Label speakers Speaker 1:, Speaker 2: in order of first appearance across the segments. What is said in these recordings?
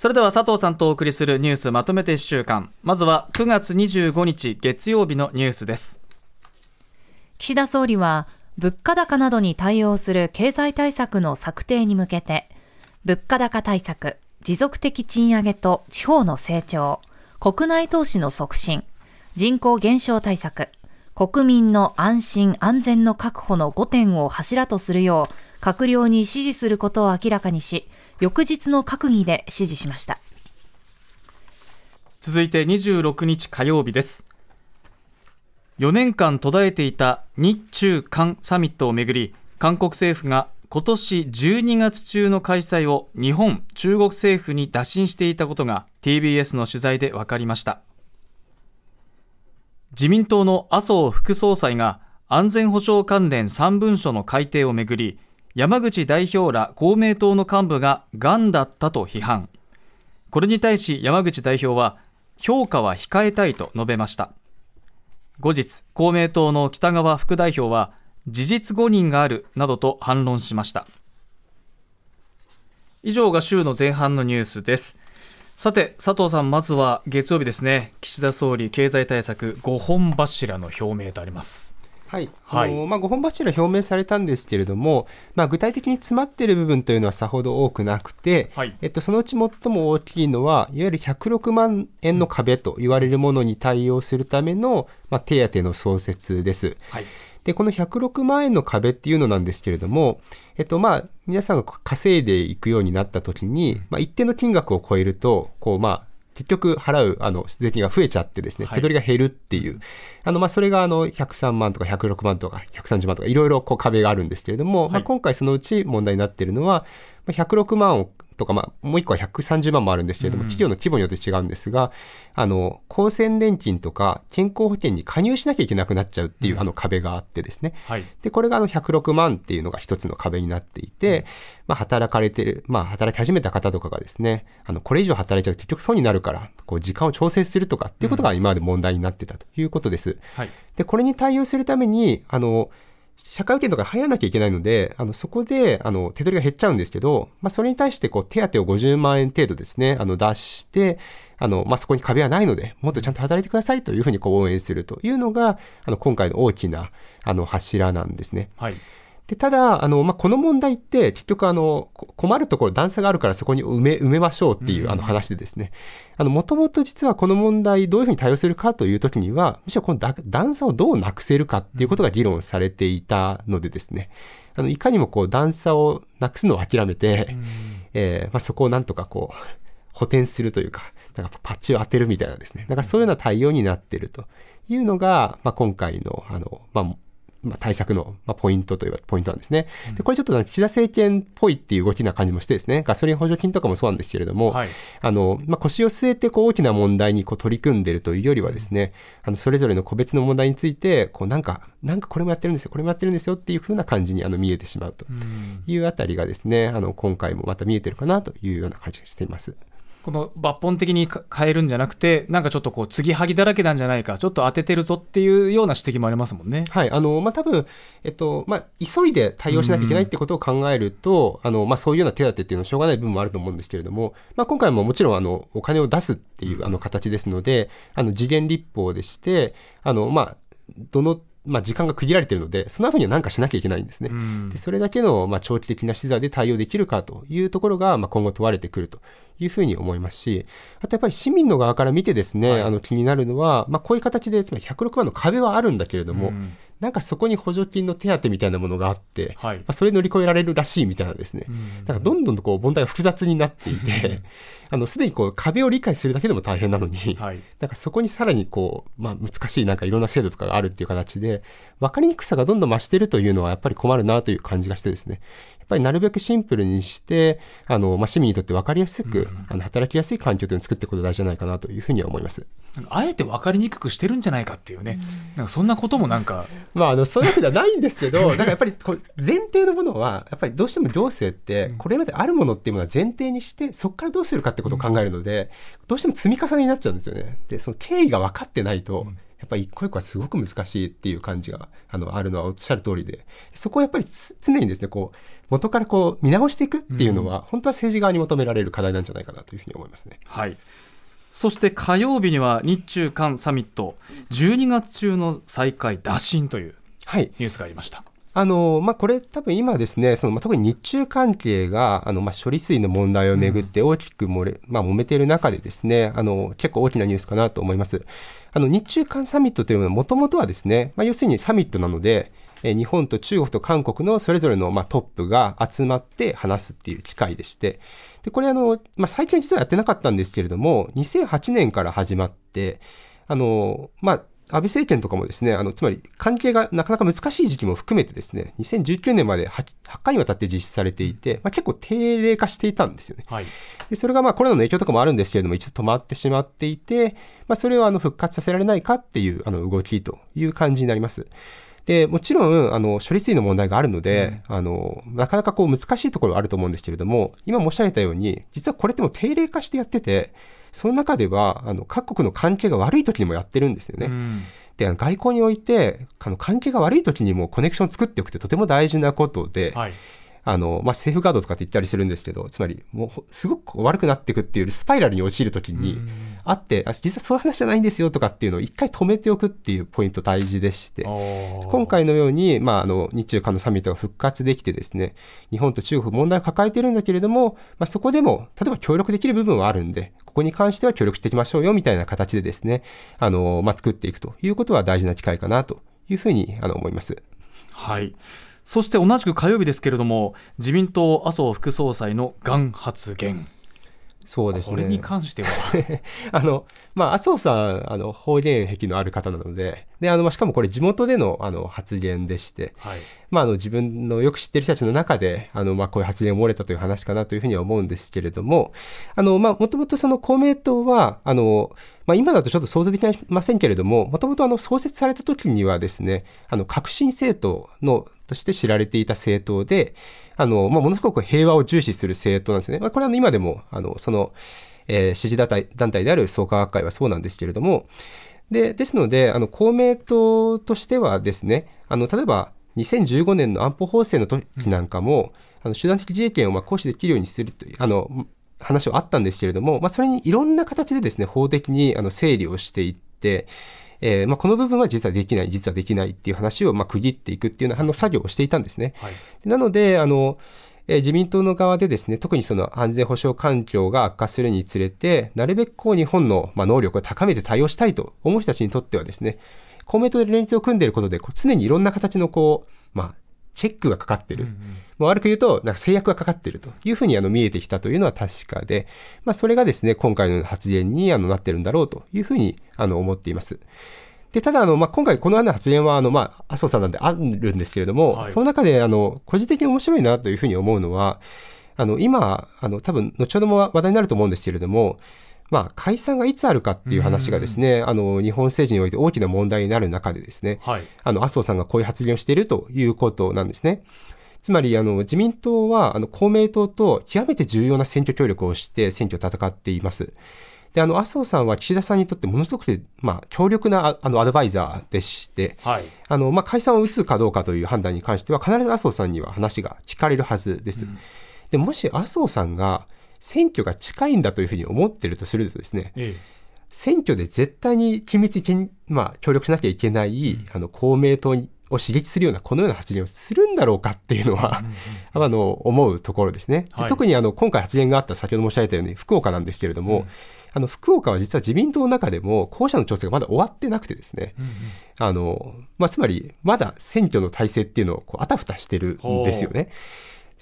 Speaker 1: それでは佐藤さんとお送りするニュースまとめて1週間。まずは9月25日月曜日のニュースです。
Speaker 2: 岸田総理は物価高などに対応する経済対策の策定に向けて物価高対策持続的賃上げと地方の成長国内投資の促進人口減少対策国民の安心安全の確保の5点を柱とするよう閣僚に指示することを明らかにし翌日の閣議で指示しました。
Speaker 1: 続いて26日火曜日です。4年間途絶えていた日中韓サミットをめぐり韓国政府が今年12月中の開催を日本中国政府に打診していたことが TBS の取材で分かりました。自民党の麻生副総裁が安全保障関連3文書の改定をめぐり山口代表ら公明党の幹部ががんだったと批判。これに対し山口代表は評価は控えたいと述べました。後日公明党の北川副代表は事実誤認があるなどと反論しました。以上が週の前半のニュースです。さて佐藤さんまずは月曜日ですね。岸田総理経済対策5本柱の表明とあります。
Speaker 3: はい、あのまあ、5本柱表明されたんですけれども、まあ、具体的に詰まっている部分というのはさほど多くなくて、はい、えっと、そのうち最も大きいのは、いわゆる106万円の壁と言われるものに対応するための、まあ、手当の創設です。はい。で、この106万円の壁っていうのなんですけれども、えっと、まあ、皆さんが稼いでいくようになった時に、まあ、一定の金額を超えると、こう、まあ、結局払うあの税金が増えちゃってですね、手取りが減るっていう、はい、あのまあそれがあの103万とか106万とか130万とかいろいろこう壁があるんですけれども、はい、まあ、今回そのうち問題になっているのは、106万をとか、まあ、もう一個は130万もあるんですけれども、企業の規模によって違うんですが、あの、厚生年金とか健康保険に加入しなきゃいけなくなっちゃうっていう、あの壁があってですね。はい、で、これがあの106万っていうのが一つの壁になっていて、まあ、働かれてる、まあ、働き始めた方とかがですね、あの、これ以上働いちゃうと結局損になるから、こう、時間を調整するとかっていうことが今まで問題になってたということです。はい、で、これに対応するために、あの、社会保険とか入らなきゃいけないので、あの、そこで、あの、手取りが減っちゃうんですけど、まあ、それに対して、こう、手当を50万円程度ですね、あの、出して、あの、まあ、そこに壁はないので、もっとちゃんと働いてくださいというふうにこう応援するというのが、あの、今回の大きな、あの、柱なんですね。はい。でただ、あのまあ、この問題って結局あの困るところ段差があるからそこに埋め埋めましょうっていうあの話でですね。もともと実はこの問題どういうふうに対応するかという時にはむしろこの段差をどうなくせるかっていうことが議論されていたのでですね。あのいかにもこう段差をなくすのを諦めて、うん、えー、まあ、そこをなんとかこう補填するというかなんかパッチを当てるみたいなですね。なんかそういうような対応になっているというのが、まあ、今回のあの、まあまあ、対策の、まあ、ポイントといえばポイントなんですね。で、これちょっと岸田政権っぽいっていう動きな感じもしてですね、ガソリン補助金とかもそうなんですけれども、はい、あの、まあ、腰を据えてこう大きな問題にこう取り組んでるというよりはですね、あの、それぞれの個別の問題について、こうなんか、なんかこれもやってるんですよ、これもやってるんですよっていうふうな感じにあの見えてしまうというあたりがですね、あの、今回もまた見えてるかなというような感じがしています。
Speaker 1: この抜本的に変えるんじゃなくて、なんかちょっとこう、継ぎはぎだらけなんじゃないか、ちょっと当ててるぞっていうような指摘もありますもんね。
Speaker 3: はい、あの、まあ、多分、えっと、まあ、急いで対応しなきゃいけないってことを考えると、あの、まあ、そういうような手当っていうのはしょうがない部分もあると思うんですけれども、まあ、今回ももちろん、あの、お金を出すっていう、あの、形ですので、あの、次元立法でして、あの、まあ、どのまあ、時間が区切られているので、その後には何かしなきゃいけないんですね。でそれだけの、まあ、長期的な資材で対応できるかというところが、まあ、今後問われてくるというふうに思いますし、あとやっぱり市民の側から見てですね、はい、あの気になるのは、まあ、こういう形で、つまり106万の壁はあるんだけれども、うん、なんかそこに補助金の手当みたいなものがあって、はい、まあ、それ乗り越えられるらしいみたいなですね、うん、なんかどんどんとこう問題が複雑になっていて、あのすでにこう壁を理解するだけでも大変なのに、はい、なんかそこにさらにこう、まあ、難しいなんかいろんな制度とかがあるっていう形で、分かりにくさがどんどん増しているというのはやっぱり困るなという感じがしてですね、ぱりなるべくシンプルにして、あのまあ、市民にとって分かりやすく、うん、あの働きやすい環境というのを作っていくことが大事じゃないかなというふうには思います。
Speaker 1: あえて分かりにくくしてるんじゃないかっていうね、なんかそんなこともなんか。
Speaker 3: まあ、あのそういうわけではないんですけど、なんかやっぱりこう前提のものは、やっぱりどうしても行政って、これまであるものっていうものは前提にして、そこからどうするかってことを考えるので、どうしても積み重ねになっちゃうんですよね。で、その経緯が分かってないと、やっぱり一個一個はすごく難しいっていう感じがあのあるのはおっしゃる通りで。そこはやっぱり常にですねこう元からこう見直していくっていうのは、うん、本当は政治側に求められる課題なんじゃないかなというふうに思いますね。
Speaker 1: はい。そして火曜日には日中韓サミット。12月中の再開打診というニュースがありました。はい
Speaker 3: あのまあ、これ、多分今ですね、そのまあ、特に日中関係があの、まあ、処理水の問題をめぐって大きく漏れ、うん、まあ、揉めている中でですねあの、結構大きなニュースかなと思います。あの日中韓サミットというのは、もともとはですね、まあ、要するにサミットなので、え日本と中国と韓国のそれぞれの、まあ、トップが集まって話すっていう機会でして、でこれあの、まあ、最近は実はやってなかったんですけれども、2008年から始まって、あのまあ、安倍政権とかもですね、あのつまり関係がなかなか難しい時期も含めてですね、2019年まで 8, 8回にわたって実施されていて、まあ、結構低齢化していたんですよね。はい、でそれがまあコロナの影響とかもあるんですけれども、一度止まってしまっていて、まあ、それをあの復活させられないかっていうあの動きという感じになります。でもちろんあの処理水の問題があるので、うん、あのなかなかこう難しいところあると思うんですけれども今申し上げたように実はこれっても定例化してやっててその中ではあの各国の関係が悪い時にもやってるんですよね。うんで外交においてあの関係が悪い時にもコネクションを作っておくってとても大事なことで、はい、あの、まあ、セーフガードとかって言ったりするんですけど、つまり、もう、すごく悪くなっていくっていうスパイラルに陥るときに、あって、あ、実はそういう話じゃないんですよとかっていうのを一回止めておくっていうポイント大事でして、今回のように、まあ、あの、日中韓のサミットが復活できてですね、日本と中国問題を抱えているんだけれども、まあ、そこでも、例えば協力できる部分はあるんで、ここに関しては協力していきましょうよみたいな形でですね、あの、まあ、作っていくということは大事な機会かなというふうに、あの、思います。
Speaker 1: はい。そして同じく火曜日ですけれども、自民党麻生副総裁のがん発言。
Speaker 3: そうですね。
Speaker 1: これに関しては？
Speaker 3: あの、まあ、麻生さん、あの、方言癖のある方なので、で、あの、まあ、しかもこれ地元での、あの、発言でして、はい、まあ、あの、自分のよく知ってる人たちの中で、あの、まあ、こういう発言を漏れたという話かなというふうには思うんですけれども、あの、まあ、もともとその公明党は、あの、まあ、今だとちょっと想像できませんけれども、もともとあの、創設された時にはですね、あの、革新政党の、として知られていた政党で、あの、まあ、ものすごく平和を重視する政党なんですね。まあ、これは今でも、あの、その、えー、支持団体団体である創価学会はそうなんですけれども、でですので、あの公明党としてはですね、あの例えば2015年の安保法制の時なんかも、うん、あの集団的自衛権をまあ行使できるようにするというあの話はあったんですけれども、まあ、それにいろんな形でですね法的にあの整理をしていって、えーまあ、この部分は実はできない、実はできないっていう話をまあ区切っていくっていうような作業をしていたんですね。はい、なのであのえ自民党の側でですね、特にその安全保障環境が悪化するにつれて、なるべくこう日本のま能力を高めて対応したいと思う人たちにとってはですね、公明党で連立を組んでいることで、常にいろんな形のこう、まあ、チェックがかかってる。うんうん、もう悪く言うと、なんか制約がかかっているというふうにあの見えてきたというのは確かで、まあ、それがですね、今回の発言にあのなってるんだろうというふうにあの思っています。でただあの、まあ、今回、このような発言はあの、まあ、麻生さんなんであるんですけれども、はい、その中であの個人的に面白いなというふうに思うのは、あの今、あの多分後ほども話題になると思うんですけれども、まあ、解散がいつあるかっていう話がですね、あの日本政治において大きな問題になる中でですね、はい、あの麻生さんがこういう発言をしているということなんですね。つまりあの自民党はあの公明党と極めて重要な選挙協力をして選挙を戦っています。であの麻生さんは岸田さんにとってものすごく、まあ、強力なあのアドバイザーでして、はいあのまあ、解散を打つかどうかという判断に関しては必ず麻生さんには話が聞かれるはずです。うん、でもし麻生さんが選挙が近いんだというふうに思っているとするとですね、ええ、選挙で絶対に緊密に、まあ、協力しなきゃいけない、うん、あの公明党にを刺激するようなこのような発言をするんだろうかっていうのは、あの思うところですね。はい、特にあの今回発言があった先ほど申し上げたように福岡なんですけれども、うんあの福岡は実は自民党の中でも候補者の調整がまだ終わってなくてですね、うんうん、あのまあ、つまりまだ選挙の体制っていうのをこうあたふたしてるんですよね。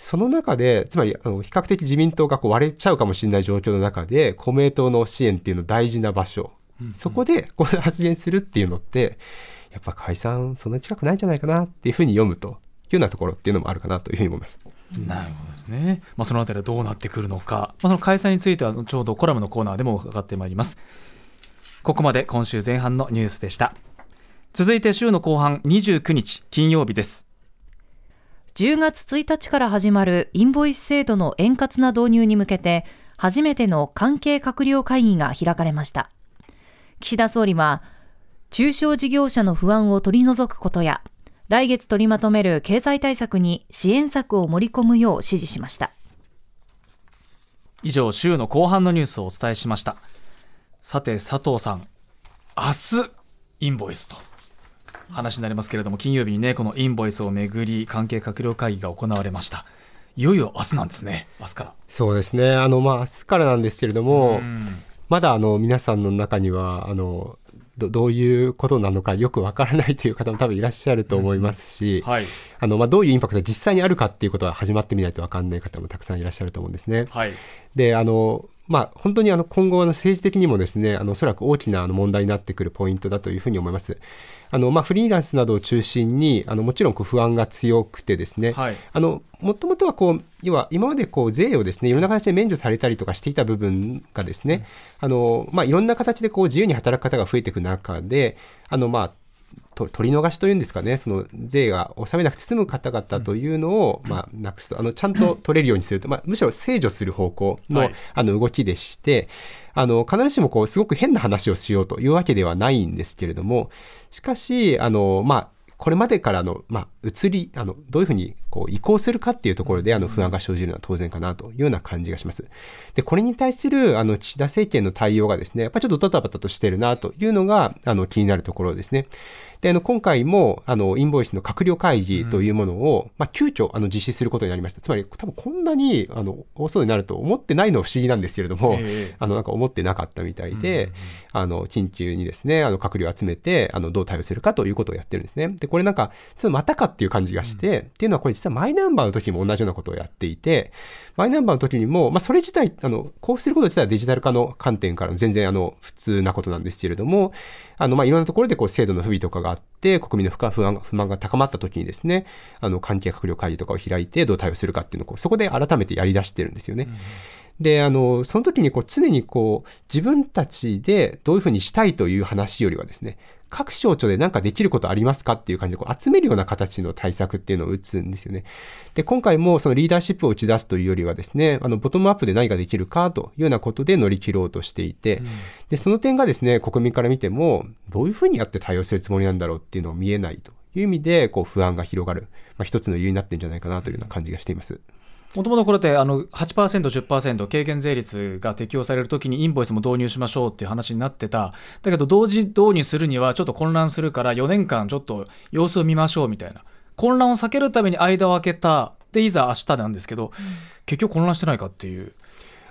Speaker 3: その中で、つまりあの比較的自民党がこう割れちゃうかもしれない状況の中で、公明党の支援っていうの大事な場所、うんうん、そこでこの発言するっていうのって、やっぱ解散そんな近くないんじゃないかなっていうふうに読むというようなところっていうのもあるかなというふうに思います。
Speaker 1: なるほどですね。まあ、そのあたりはどうなってくるのか、まあ、その開催についてはちょうどコラムのコーナーでも伺ってまいります。ここまで今週前半のニュースでした。続いて週の後半29日金曜日です。
Speaker 2: 10月1日から始まるインボイス制度の円滑な導入に向けて初めての関係閣僚会議が開かれました。岸田総理は中小事業者の不安を取り除くことや、来月取りまとめる経済対策に支援策を盛り込むよう指示しました。
Speaker 1: 以上、週の後半のニュースをお伝えしました。さて、佐藤さん、明日、インボイスと話になりますけれども、金曜日にね、このインボイスをめぐり、関係閣僚会議が行われました。いよいよ明日なんですね、明日から。
Speaker 3: そうですね、あのまあ明日からなんですけれども、まだあの皆さんの中には、あのどどういうことなのかよくわからないという方も多分いらっしゃると思いますし、うんはい、あのまあ、どういうインパクトが実際にあるかっていうことは始まってみないとわかんない方もたくさんいらっしゃると思うんですね。はい、であのまあ、本当にあの今後の政治的にもですねあのおそらく大きなあの問題になってくるポイントだというふうに思います。あのまあ、フリーランスなどを中心にあのもちろんこう不安が強くてですね、はい、あのもともとはこう要は今までこう税をですねいろんな形で免除されたりとかしていた部分がですね、うん、あのまあ、いろんな形でこう自由に働く方が増えていく中であのまあ取り逃しというんですかね、その税が納めなくて済む方々というのを、まあ、なくすと、あのちゃんと取れるようにすると、まあ、むしろ制御する方向の,、あの動きでして、あの必ずしもこうすごく変な話をしようというわけではないんですけれども、しかし、あのまあ、これまでからの、まあ、移り、あの、どういうふうにこう移行するかっていうところで、あの、不安が生じるのは当然かなというような感じがします。で、これに対する、あの、岸田政権の対応がですね、やっぱりちょっとドタバタとしてるなというのが、あの、気になるところですね。で、あの、今回も、あの、インボイスの閣僚会議というものを、うん、まあ、急遽、あの、実施することになりました。つまり、多分こんなに、あの、多そうになると思ってないのは不思議なんですけれども、あの、なんか思ってなかったみたいで、うん、あの、緊急にですね、あの、閣僚を集めて、あの、どう対応するかということをやってるんですね。で、これなんか、ちょっとまたかっていう感じがして、うん、っていうのはこれ実はマイナンバーの時も同じようなことをやっていて、マイナンバーの時にも、まあ、それ自体、あの、交付すること自体はデジタル化の観点から全然、あの、普通なことなんですけれども、あの、まあ、いろんなところでこう、制度の不備とかがあって、国民の不安不満が高まった時にですね、あの、関係閣僚会議とかを開いて、どう対応するかっていうのを、そこで改めてやり出してるんですよね。うんで、あの、その時にこう常にこう自分たちでどういうふうにしたいという話よりはですね、各省庁で何かできることありますかっていう感じでこう集めるような形の対策っていうのを打つんですよね。で、今回もそのリーダーシップを打ち出すというよりはですね、あの、ボトムアップで何ができるかというようなことで乗り切ろうとしていて、うん、で、その点がですね、国民から見ても、どういうふうにやって対応するつもりなんだろうっていうのを見えないという意味で、こう、不安が広がる、まあ、一つの理由になってるんじゃないかなというような感じがしています。
Speaker 1: もともとこれってあの8%、10%軽減税率が適用されるときにインボイスも導入しましょうっていう話になってた、だけど同時導入するにはちょっと混乱するから4年間ちょっと様子を見ましょうみたいな、混乱を避けるために間を空けた、でいざ明日なんですけど、うん、結局混乱してないかっていう。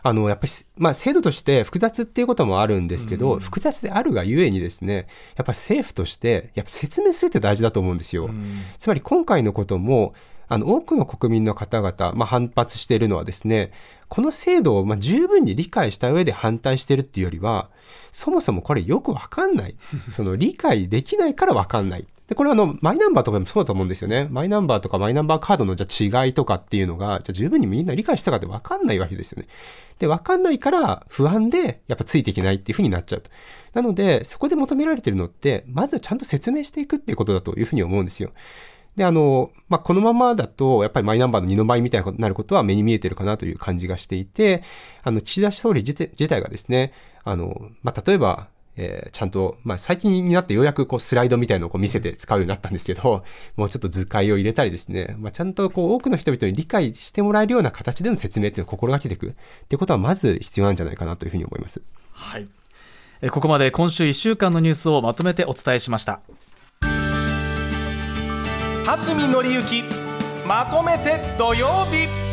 Speaker 3: あのやっぱり、まあ、制度として複雑っていうこともあるんですけど、うん、複雑であるがゆえにですねやっぱ政府としてやっぱ説明するって大事だと思うんですよ。うん、つまり今回のこともあの多くの国民の方々、まあ、反発しているのはですね、この制度をま十分に理解した上で反対してるっていうよりは、そもそもこれよくわかんない。その理解できないからわかんない。で、これはあの、マイナンバーとかでもそうだと思うんですよね。マイナンバーとかマイナンバーカードのじゃ違いとかっていうのが、じゃ十分にみんな理解したかってわかんないわけですよね。で、わかんないから不安でやっぱついていけないっていうふうになっちゃうと。なので、そこで求められてるのって、まずはちゃんと説明していくっていうことだというふうに思うんですよ。で、あの、まあ、このままだと、やっぱりマイナンバーの二の舞みたいになることは目に見えてるかなという感じがしていて、あの、岸田総理自体がですね、あの、まあ、例えば、えー、ちゃんと、まあ、最近になってようやくこうスライドみたいのをこう見せて使うようになったんですけど、もうちょっと図解を入れたりですね、まあ、ちゃんとこう多くの人々に理解してもらえるような形での説明っていうのを心がけていくっていうことはまず必要なんじゃないかなというふうに思います。
Speaker 1: はい。ここまで今週1週間のニュースをまとめてお伝えしました。
Speaker 4: 蓮見紀之まとめて土曜日。